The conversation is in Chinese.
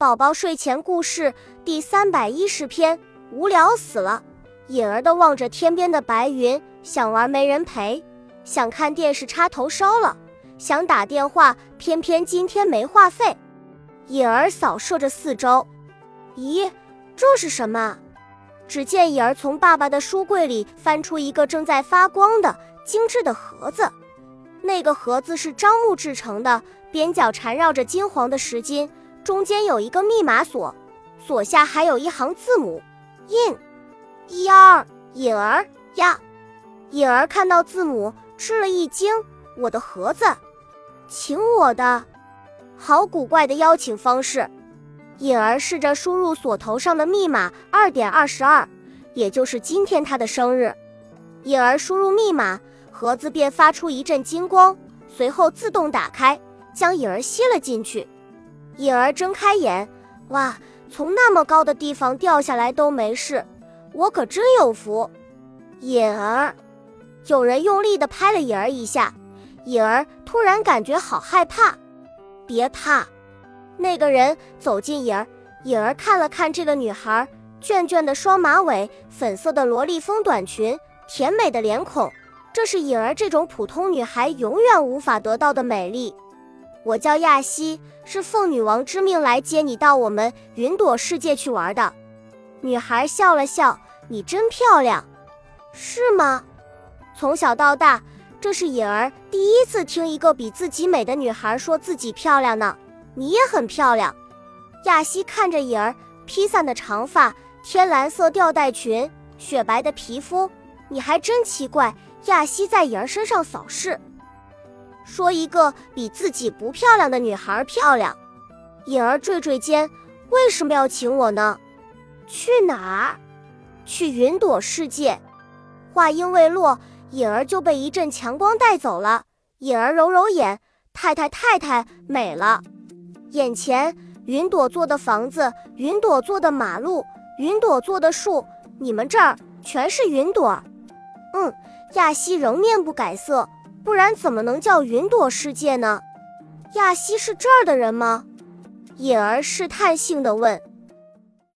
宝宝睡前故事第三百一十篇，无聊死了。隐儿的望着天边的白云，想玩没人陪，想看电视插头烧了，想打电话，偏偏今天没话费。隐儿扫射着四周，咦，这是什么？只见隐儿从爸爸的书柜里翻出一个正在发光的精致的盒子，那个盒子是樟木制成的，边角缠绕着金黄的石金。中间有一个密码锁，锁下还有一行字母，in，一二，隐儿呀。隐儿看到字母吃了一惊，我的盒子，请我的，好古怪的邀请方式。隐儿试着输入锁头上的密码二点二十二，也就是今天他的生日。隐儿输入密码，盒子便发出一阵金光，随后自动打开，将隐儿吸了进去。隐儿睁开眼，哇，从那么高的地方掉下来都没事，我可真有福。隐儿，有人用力地拍了隐儿一下，隐儿突然感觉好害怕。别怕，那个人走近隐儿，隐儿看了看这个女孩，卷卷的双马尾，粉色的萝莉风短裙，甜美的脸孔，这是隐儿这种普通女孩永远无法得到的美丽。我叫亚西，是奉女王之命来接你到我们云朵世界去玩的。女孩笑了笑：“你真漂亮，是吗？”从小到大，这是颖儿第一次听一个比自己美的女孩说自己漂亮呢。你也很漂亮。亚西看着颖儿披散的长发、天蓝色吊带裙、雪白的皮肤，你还真奇怪。亚西在颖儿身上扫视。说一个比自己不漂亮的女孩漂亮，颖儿坠坠肩，为什么要请我呢？去哪儿？去云朵世界。话音未落，颖儿就被一阵强光带走了。颖儿揉揉眼，太太太太美了。眼前云朵做的房子，云朵做的马路，云朵做的树，你们这儿全是云朵。嗯，亚西仍面不改色。不然怎么能叫云朵世界呢？亚西是这儿的人吗？隐儿试探性的问。